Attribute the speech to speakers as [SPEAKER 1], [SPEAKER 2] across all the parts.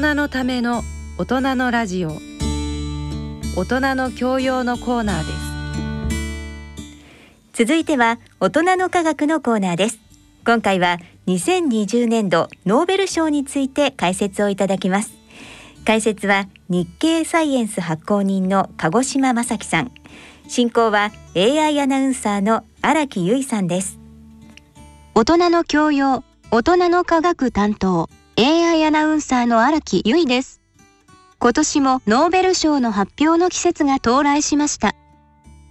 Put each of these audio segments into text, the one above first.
[SPEAKER 1] 人のための大人のラジオ。大人の教養のコーナーです。
[SPEAKER 2] 続いては大人の科学のコーナーです。今回は2020年度ノーベル賞について解説をいただきます。解説は日経サイエンス発行人の鹿児島正樹さん。進行は AI アナウンサーの荒木由衣さんです。
[SPEAKER 3] 大人の教養大人の科学担当 AI アナウンサーの荒木由衣です今年もノーベル賞の発表の季節が到来しました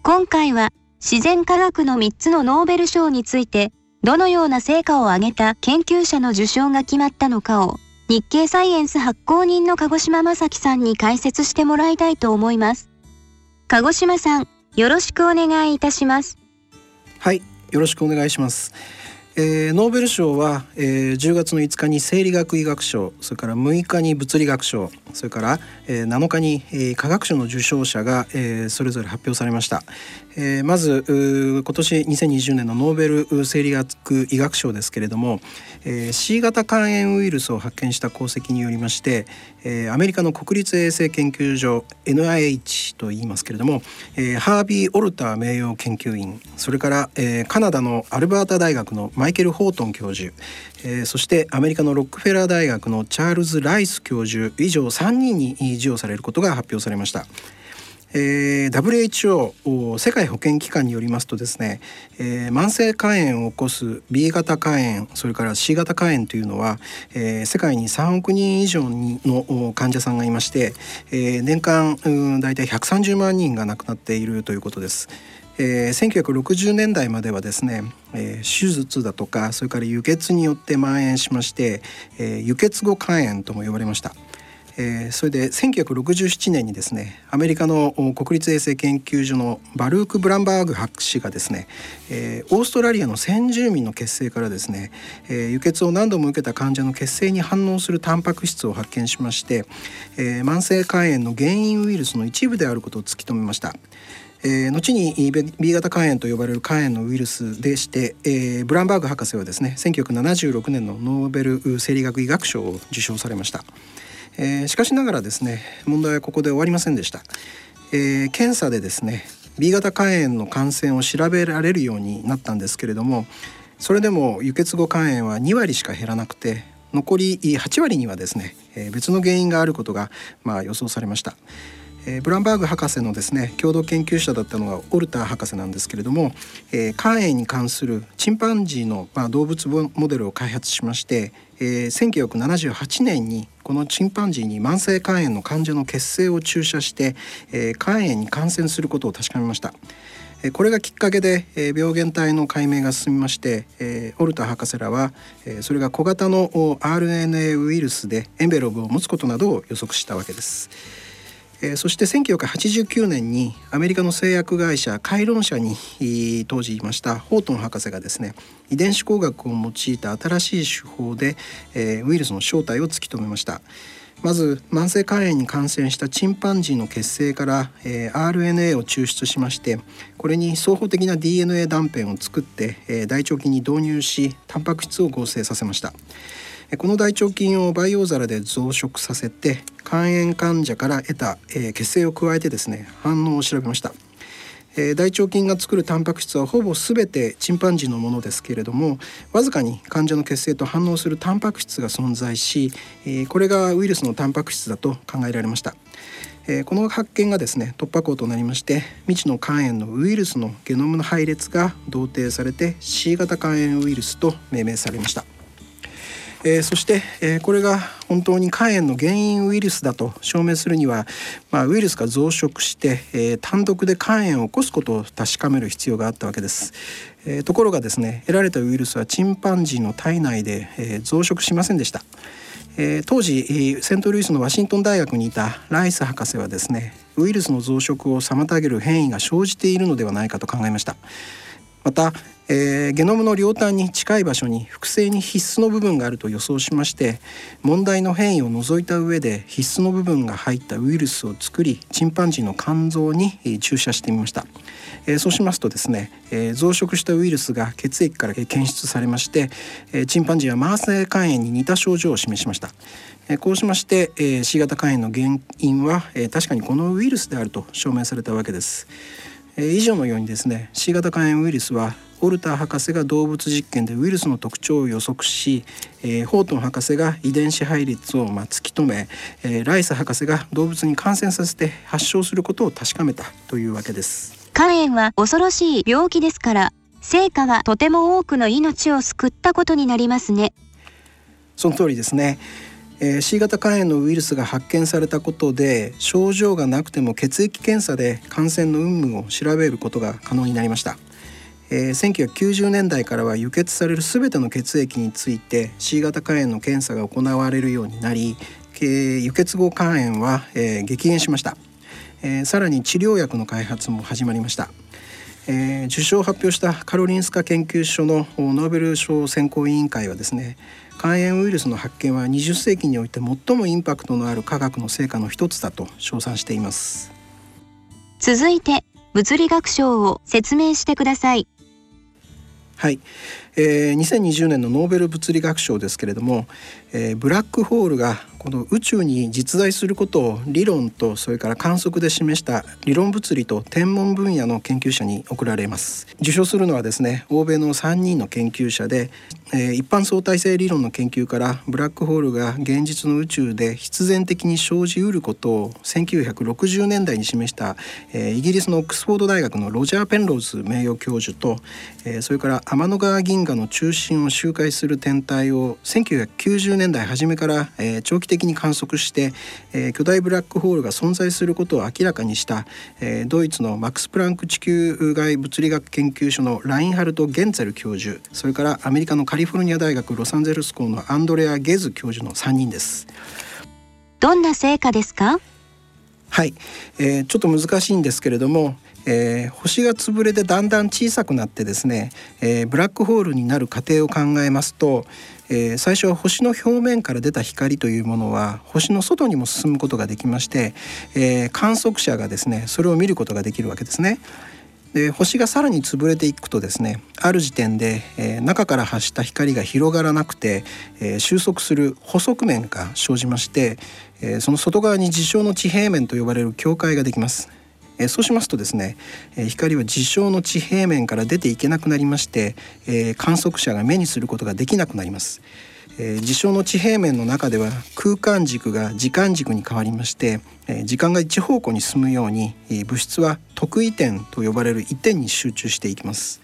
[SPEAKER 3] 今回は自然科学の3つのノーベル賞についてどのような成果を上げた研究者の受賞が決まったのかを日経サイエンス発行人の鹿児島正樹さんに解説してもらいたいと思います。鹿児島さん、よろしくお願いいたします。
[SPEAKER 4] はい、よろしくお願いします。えー、ノーベル賞は、えー、10月の5日に生理学医学賞それから6日に物理学賞それから、えー、7日に、えー、科学賞の受賞者が、えー、それぞれ発表されました、えー、まず今年2020年のノーベル生理学医学賞ですけれども、えー、C 型肝炎ウイルスを発見した功績によりまして、えー、アメリカの国立衛生研究所 NIH と言いますけれども、えー、ハービー・オルター名誉研究員それから、えー、カナダのアルバータ大学のマイケル・ホートン教授、えー、そしてアメリカのロックフェラー大学のチャールズ・ライス教授以上3人に授与されることが発表されました。えー、WHO 世界保健機関によりますとですね、えー、慢性肝炎を起こす B 型肝炎それから C 型肝炎というのは、えー、世界に3億人以上の患者さんがいまして、えー、年間大体130万人が亡くなっているということです。えー、1960年代まではですね、えー、手術だとかそれから輸血によって蔓延しまして、えー、輸血後肝炎とも呼ばれました。えー、それで1967年にですねアメリカの国立衛生研究所のバルーク・ブランバーグ博士がですね、えー、オーストラリアの先住民の血清からですね、えー、輸血を何度も受けた患者の血清に反応するタンパク質を発見しまして、え、慢性肝炎の原因ウイルスの一部であることを突き止めました。えー、後に B 型肝炎と呼ばれる肝炎のウイルスでして、えー、ブランバーグ博士はですね1976年のノーベル生理学医学賞を受賞されました。えー、しかしながらですね問題はここで終わりませんでした、えー、検査でですね B 型肝炎の感染を調べられるようになったんですけれどもそれでも輸血後肝炎は2割しか減らなくて残り8割にはですね、えー、別の原因があることがまあ予想されました。えー、ブランバーグ博士のですね共同研究者だったのがオルター博士なんですけれども、えー、肝炎に関するチンパンジーの、まあ、動物モデルを開発しまして、えー、1978年にこのチンパンジーに慢性肝炎の患者の血清を注射して、えー、肝炎に感染することを確かめました。これがきっかけで病原体の解明が進みましてオルタ博士らはそれが小型の RNA ウイルスでエンベローブを持つことなどを予測したわけです。えー、そして1989年にアメリカの製薬会社カイロン社に当時いましたホートン博士がですね遺伝子工学を用いた新しい手法で、えー、ウイルスの正体を突き止めました。まず慢性肝炎に感染したチンパンジーの血清から、えー、RNA を抽出しましてこれに双方的な DNA 断片を作って、えー、大腸菌に導入しタンパク質を合成させました。この大腸菌を培養皿で増殖させて肝炎患者から得た、え血清を加えてですね反応を調べました。え大腸菌が作るタンパク質はほぼ全てチンパンジーのものですけれどもわずかに患者の血清と反応するタンパク質が存在し、えこれがウイルスのタンパク質だと考えられました。えこの発見がですね突破口となりまして未知の肝炎のウイルスのゲノムの配列が同定されて C 型肝炎ウイルスと命名されました。えー、そして、えー、これが本当に肝炎の原因ウイルスだと証明するには、まあ、ウイルスが増殖して、えー、単独で肝炎を起こすことを確かめる必要があったわけです。えー、ところがですね得られたウイルスはチンパンジーの体内で、えー、増殖しませんでした。えー、当時セントルイスのワシントン大学にいたライス博士はですねウイルスの増殖を妨げる変異が生じているのではないかと考えました。また、えー、ゲノムの両端に近い場所に複製に必須の部分があると予想しまして問題の変異を除いた上で必須の部分が入ったウイルスを作りチンパンジーの肝臓に注射してみました、えー、そうしますとですね、えー、増殖したウイルスが血液から検出されまして、え、チンパンジーは慢性肝炎に似た症状を示しましたこうしまして、え、C 型肝炎の原因は、え、確かにこのウイルスであると証明されたわけです。えー、以上のようにですね C 型肝炎ウイルスはオルター博士が動物実験でウイルスの特徴を予測し、えー、ホートン博士が遺伝子配列をまあ突き止め、えー、ライス博士が動物に感染させて発症することを確かめたというわけです。
[SPEAKER 3] 肝炎は恐ろしい病気ですから成果はとても多くの命を救ったことになりますね。
[SPEAKER 4] その通りですねえー、C 型肝炎のウイルスが発見されたことで症状がなくても血液検査で感染の有無を調べることが可能になりました、えー、1990年代からは輸血される全ての血液について C 型肝炎の検査が行われるようになり、えー、輸血後肝炎は、えー、激減しました、え、さらに治療薬の開発も始まりました。えー、受賞を発表したカロリンスカ研究所のノーベル賞選考委員会はですね肝炎ウイルスの発見は20世紀において最もインパクトのある科学の成果の一つだと称賛しています。
[SPEAKER 3] 続いて物理学賞を説明してください。
[SPEAKER 4] はい、えー、2020年のノーベル物理学賞ですけれども、えー、ブラックホールがこの宇宙に実在することを理論とそれから観測で示した理論物理と天文分野の研究者に贈られます。受賞するのはですね欧米の3人の研究者で、えー、一般相対性理論の研究からブラックホールが現実の宇宙で必然的に生じうることを1960年代に示した、えー、イギリスのオックスフォード大学のロジャー・ペンローズ名誉教授と、えー、それから天の川銀河の中心を周回する天体を1990年代初めから、えー、長期的に観測して、えー、巨大ブラックホールが存在することを明らかにした、えー、ドイツのマックス・プランク地球外物理学研究所のラインハルト・ゲンツェル教授それからアメリカのカリフォルニア大学ロサンゼルス校のアンドレア・ゲズ教授の3人です。
[SPEAKER 3] どんな成果ですか？
[SPEAKER 4] はい、えー、ちょっと難しいんですけれどもえー、星が潰れてだんだん小さくなってですね、えー、ブラックホールになる過程を考えますと、えー、最初は星の表面から出た光というものは星の外にも進むことができまして、え観測者がですねそれを見ることができるわけですね。で星がさらに潰れていくとですねある時点で、えー、中から発した光が広がらなくて、えー、収束する補足面が生じまして、えー、その外側に事象の地平面と呼ばれる境界ができます。えそうしますとですね、え光は事象の地平面から出ていけなくなりまして、え観測者が目にすることができなくなります。え事象の地平面の中では空間軸が時間軸に変わりまして、え時間が一方向に進むように、え物質は特異点と呼ばれる一点に集中していきます。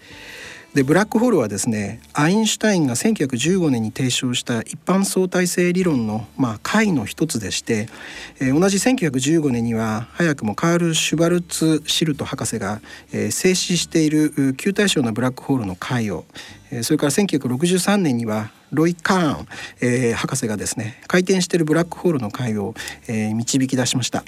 [SPEAKER 4] でブラックホールはですねアインシュタインが1915年に提唱した一般相対性理論の、まあ、解の一つでして、えー、同じ1915年には早くもカール・シュバルツ・シルト博士が、えー、静止している球体小なブラックホールの解を、えー、それから1963年にはロイ・カーン、えー、博士がですね回転しているブラックホールの解を、えー、導き出しました。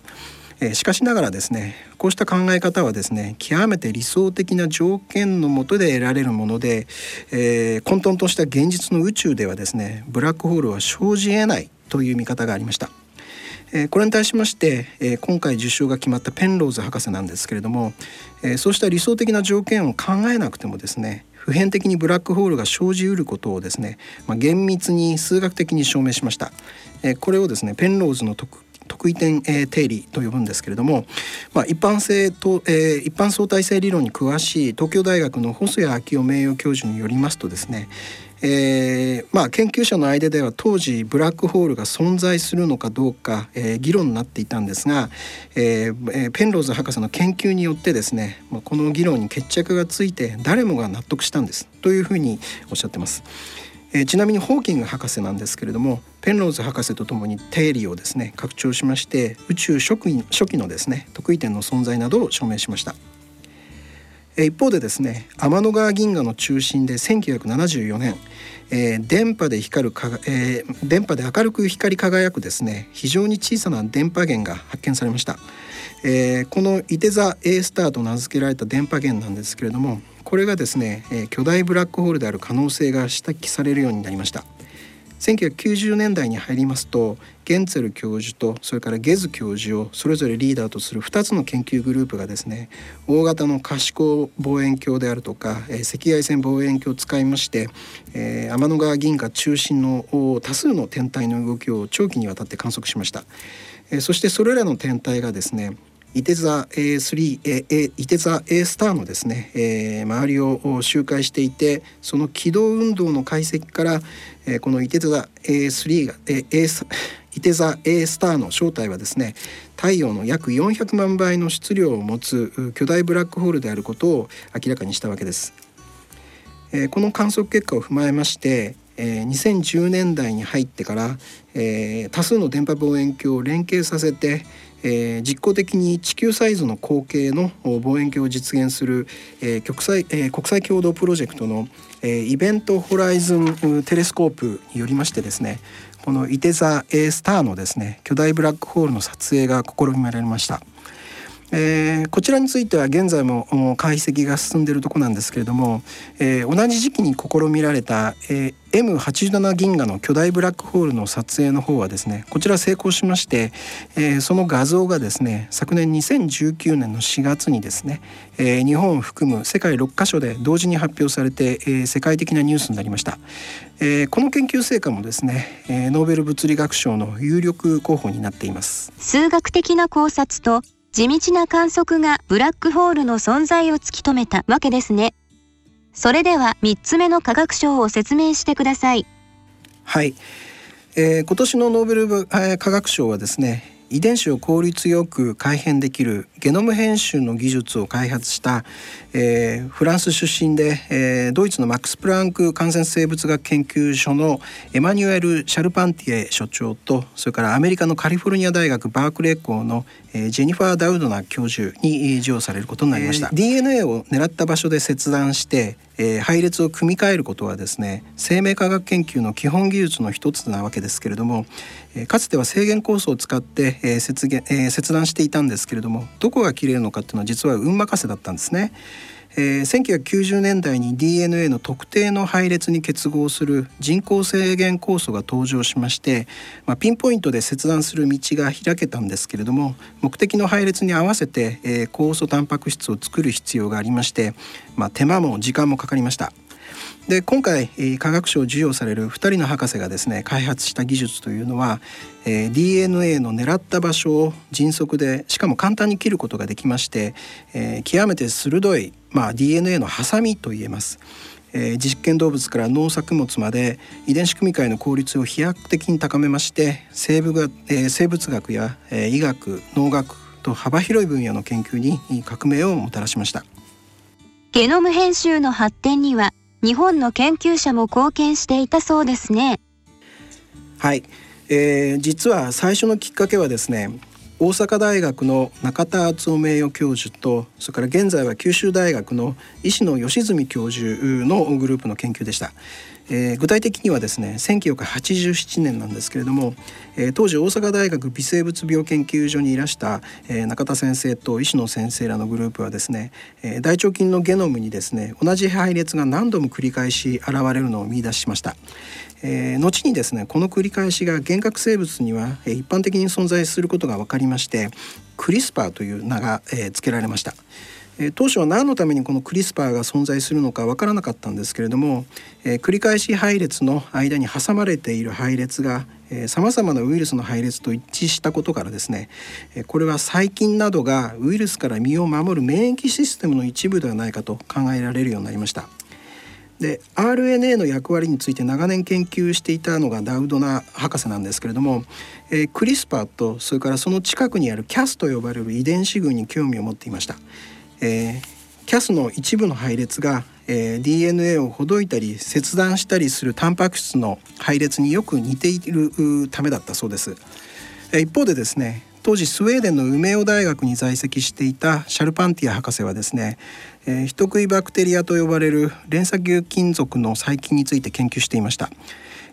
[SPEAKER 4] えしかしながらですねこうした考え方はですね極めて理想的な条件のもとで得られるもので、えー、混沌とした現実の宇宙ではですねブラックホールは生じえないという見方がありました。これに対しまして、今回受賞が決まったペンローズ博士なんですけれども、そうした理想的な条件を考えなくてもですね普遍的にブラックホールが生じうることをですね、まあ、厳密に数学的に証明しました。これをですねペンローズの特特異点、えー、定理と呼ぶんですけれども、まあ、一般性と、えー、一般相対性理論に詳しい東京大学の細谷昭夫名誉教授によりますとですねえーまあ、研究者の間では当時ブラックホールが存在するのかどうか、えー、議論になっていたんですが、えー、ペンローズ博士の研究によってですね、まあ、この議論に決着がついて誰もが納得したんですというふうにおっしゃってます。えー、ちなみにホーキング博士なんですけれどもペンローズ博士とともに定理をですね拡張しまして宇宙初期初期のですね特異点の存在などを証明しました。え一方でですね天の川銀河の中心で1974年、えー、電波で光るか、えー、電波で明るく光り輝くですね非常に小さな電波源が発見されました。えー、このいて座 A スターと名付けられた電波源なんですけれどもこれがですね、え巨大ブラックホールである可能性が指摘されるようになりました。1990年代に入りますとゲンツェル教授とそれからゲズ教授をそれぞれリーダーとする2つの研究グループがですね大型の可視光望遠鏡であるとか、え赤外線望遠鏡を使いまして、えー、天の川銀河中心の多数の天体の動きを長期にわたって観測しました、えー、そしてそれらの天体がですねいて座 A3 A いて座 A スターのですね、えー、周りを周回していてその軌道運動の解析から、えー、このいて座 A3 が、えー、A いて座 A スターの正体はですね太陽の約400万倍の質量を持つ巨大ブラックホールであることを明らかにしたわけです。えー、この観測結果を踏まえましてえー、2010年代に入ってから、えー、多数の電波望遠鏡を連携させて、えー、実効的に地球サイズの口径の望遠鏡を実現する、えー、国際えー、国際共同プロジェクトの、えー、イベントホライズンテレスコープによりましてですねこのイテザ A スターのですね巨大ブラックホールの撮影が試みられました。えー、こちらについては現在も解析が進んでいるとこなんですけれども、えー、同じ時期に試みられた、えー、M87 銀河の巨大ブラックホールの撮影の方はですねこちら成功しまして、えー、その画像がですね昨年2019年の4月にですね、えー、日本を含む世界6カ所で同時に発表されて、えー、世界的なニュースになりました、えー、この研究成果もですね、えー、ノーベル物理学賞の有力候補になっています。
[SPEAKER 3] 数学的な考察と地道な観測がブラックホールの存在を突き止めたわけですね。それでは3つ目の科学賞を説明してください。
[SPEAKER 4] はい、えー、今年のノーベル科学賞はですね遺伝子を効率よく改変できるゲノム編集の技術を開発した、えー、フランス出身で、えー、ドイツのマックス・プランク感染生物学研究所のエマニュエル・シャルパンティエ所長とそれからアメリカのカリフォルニア大学バークレー校の、えー、ジェニファー・ダウドナ教授に授与されることになりました、えー、DNA を狙った場所で切断してえー、配列を組み替えることはですね生命科学研究の基本技術の一つなわけですけれども、え、かつては制限酵素を使って、えー切え、切断していたんですけれどもどこが切れるのかっていうのは実は運任せだったんですね。えー、1990年代に DNA の特定の配列に結合する人工制限酵素が登場しまして、まあ、ピンポイントで切断する道が開けたんですけれども目的の配列に合わせて、えー、酵素タンパク質を作る必要がありまして、まあ、手間も時間もかかりました。で今回、科学賞を授与される2人の博士がですね開発した技術というのは、えー、DNA の狙った場所を迅速でしかも簡単に切ることができまして、えー、極めて鋭い、まあ、DNA のハサミと言えます。え、実験動物から農作物まで遺伝子組み換えの効率を飛躍的に高めまして生物学,、え、生物学や、え、医学農学と幅広い分野の研究に革命をもたらしました
[SPEAKER 3] ゲノム編集の発展には日本の研究者も貢献していたそうですね。
[SPEAKER 4] はい、えー、実は最初のきっかけはですね大阪大学の中田敦夫名誉教授とそれから現在は九州大学の石野義純教授のグループの研究でした。えー、具体的にはですね1987年なんですけれども、えー、当時大阪大学微生物病研究所にいらした、えー、中田先生と石野先生らのグループはですね、えー、大腸菌のゲノムにですね同じ配列が何度も繰り返し現れるのを見出しました。えー、後にですねこの繰り返しが幻覚生物には、えー、一般的に存在することが分かりましてクリスパーという名が、えー、付けられました。え当初は何のためにこのクリスパーが存在するのかわからなかったんですけれども、え繰り返し配列の間に挟まれている配列がさまざまなウイルスの配列と一致したことからですねこれは細菌などがウイルスから身を守る免疫システムの一部ではないかと考えられるようになりました。で RNA の役割について長年研究していたのがダウドナ博士なんですけれども、えー、クリスパーとそれからその近くにある CAS と呼ばれる遺伝子群に興味を持っていました。えー、CAS の一部の配列が、えー、DNA をほどいたり切断したりするタンパク質の配列によく似ているためだったそうです。一方でですね当時スウェーデンの梅尾大学に在籍していたシャルパンティア博士はですね、えー、人食いバクテリアと呼ばれる連鎖牛金属の細菌について研究していました。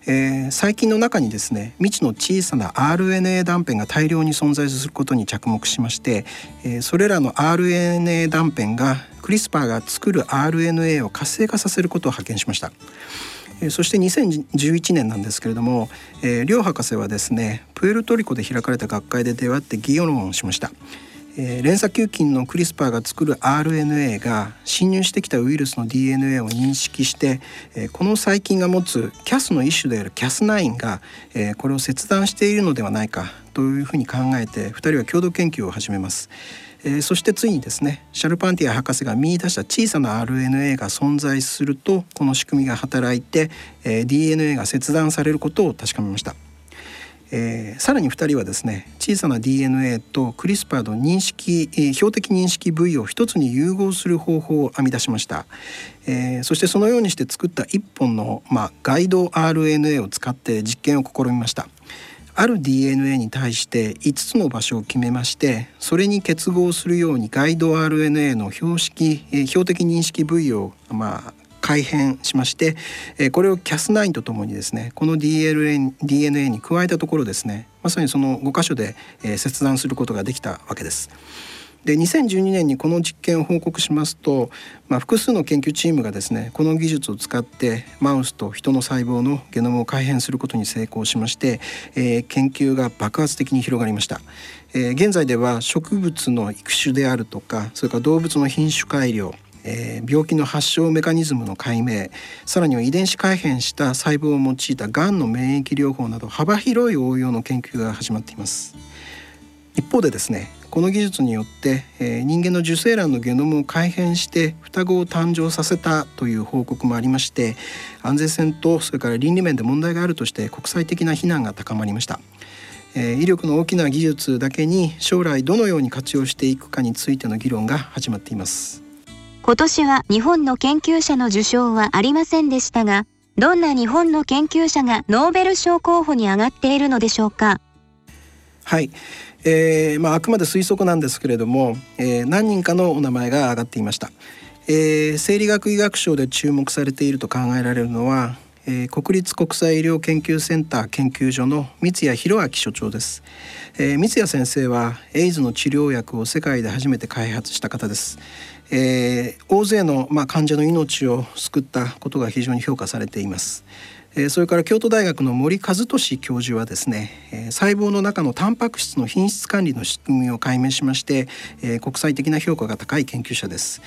[SPEAKER 4] えー、細菌の中にですね未知の小さな RNA 断片が大量に存在することに着目しまして、えー、それらの RNA 断片がクリスパーが作る RNA を活性化させることを発見しました。そして2011年なんですけれども、えー、両博士はですねプエルトリコで開かれた学会で出会って議論をしました。えー、連鎖球菌のクリスパーが作る RNA が侵入してきたウイルスの DNA を認識して、えー、この細菌が持つ CAS の一種である Cas9 が、えー、これを切断しているのではないかというふうに考えて2人は共同研究を始めます。えー、そしてついにですねシャルパンティア博士が見出した小さな RNA が存在するとこの仕組みが働いて、えー、DNA が切断されることを確かめました。えー、さらに2人はですね小さな DNA とクリスパーの認識、えー、標的認識部位を一つに融合する方法を編み出しました、えー、そしてそのようにして作った1本の、まあ、ガイド RNA を使って実験を試みました。ある DNA に対して5つの場所を決めましてそれに結合するようにガイド RNA の標識、え標的認識部位を、まあ、改変しまして、えこれを Cas9 とともにですねこの DNA, DNA に加えたところですねまさにその5箇所で、え切断することができたわけです。で2012年にこの実験を報告しますと、まあ、複数の研究チームがですねこの技術を使ってマウスと人の細胞のゲノムを改変することに成功しまして、えー、研究が爆発的に広がりました、えー、現在では植物の育種であるとかそれから動物の品種改良えー、病気の発症メカニズムの解明さらには遺伝子改変した細胞を用いたがんの免疫療法など幅広い応用の研究が始まっています一方でですねこの技術によって、えー、人間の受精卵のゲノムを改変して双子を誕生させたという報告もありまして安全性とそれから倫理面で問題があるとして国際的な非難が高まりました。え威力の大きな技術だけに将来どのように活用していくかについての議論が始まっています。
[SPEAKER 3] 今年は日本の研究者の受賞はありませんでしたが、どんな日本の研究者がノーベル賞候補に上がっているのでしょうか？
[SPEAKER 4] はい、えーまあ、あくまで推測なんですけれども、えー、何人かのお名前が挙がっていました、えー、生理学医学賞で注目されていると考えられるのは、えー、国立国際医療研究センター研究所の三谷博明所長です、えー、三谷先生はエイズの治療薬を世界で初めて開発した方です。えー、大勢の、まあ、患者の命を救ったことが非常に評価されています。えそれから京都大学の森和俊教授はですね、え細胞の中のタンパク質の品質管理の仕組みを解明しまして、え国際的な評価が高い研究者です、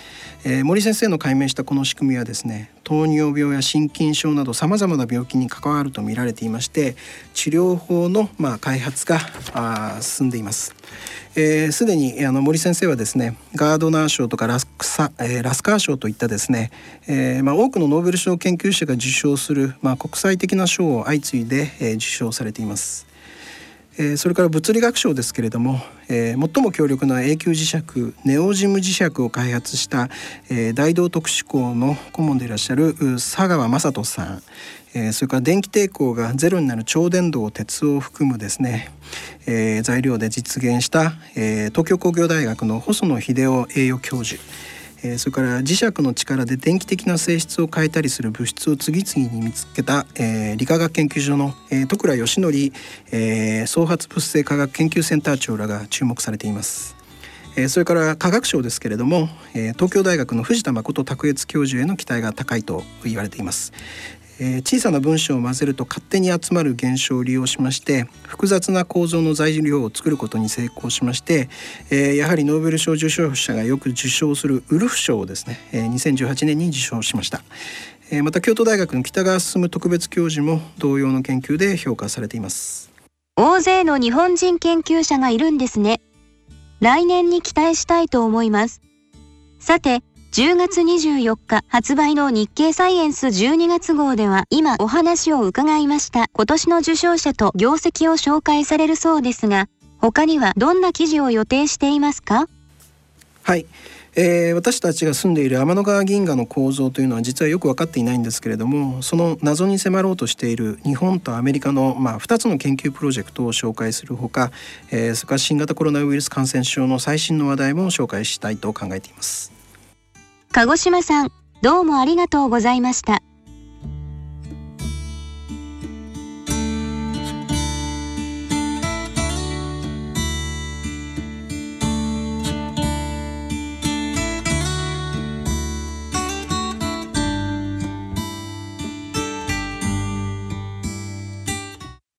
[SPEAKER 4] え森先生の解明したこの仕組みはですね糖尿病や心筋症などさまざまな病気に関わると見られていまして治療法のまあ開発が進んでいますすで、にあの森先生はですねガードナー賞とかラスサ、えー、ラスカー賞といったですね、えーまあ、多くのノーベル賞研究者が受賞する、まあ、国際的な賞を相次いで、えー、受賞されています。えー、それから物理学賞ですけれども、えー、最も強力な永久磁石ネオジム磁石を開発した、えー、大同特殊校の顧問でいらっしゃる佐川雅人さん、えー、それから電気抵抗がゼロになる超電導鉄を含むですね、えー、材料で実現した、えー、東京工業大学の細野秀夫栄誉教授。えー、それから磁石の力で電気的な性質を変えたりする物質を次々に見つけた、えー、理化学研究所の、えー、徳倉義則、えー、創発物性科学研究センター長らが注目されています。えー、それから科学賞ですけれども、えー、東京大学の藤田誠卓越教授への期待が高いと言われています。えー、小さな文章を混ぜると勝手に集まる現象を利用しまして複雑な構造の材料を作ることに成功しまして、えー、やはりノーベル賞受賞者がよく受賞するウルフ賞をですね、えー、2018年に受賞しました。えー、また京都大学の北川進特別教授も同様の研究で評価されています。
[SPEAKER 3] 大勢の日本人研究者がいるんですね。来年に期待したいと思います。さて10月24日発売の日経サイエンス12月号では今お話を伺いました。今年の受賞者と業績を紹介されるそうですが他にはどんな記事を予定していますか？
[SPEAKER 4] はい、えー、私たちが住んでいる天の川銀河の構造というのは実はよく分かっていないんですけれどもその謎に迫ろうとしている日本とアメリカの、まあ、2つの研究プロジェクトを紹介するほか、えー、それから新型コロナウイルス感染症の最新の話題も紹介したいと考えています。
[SPEAKER 3] 鹿児島さん、どうもありがとうございました。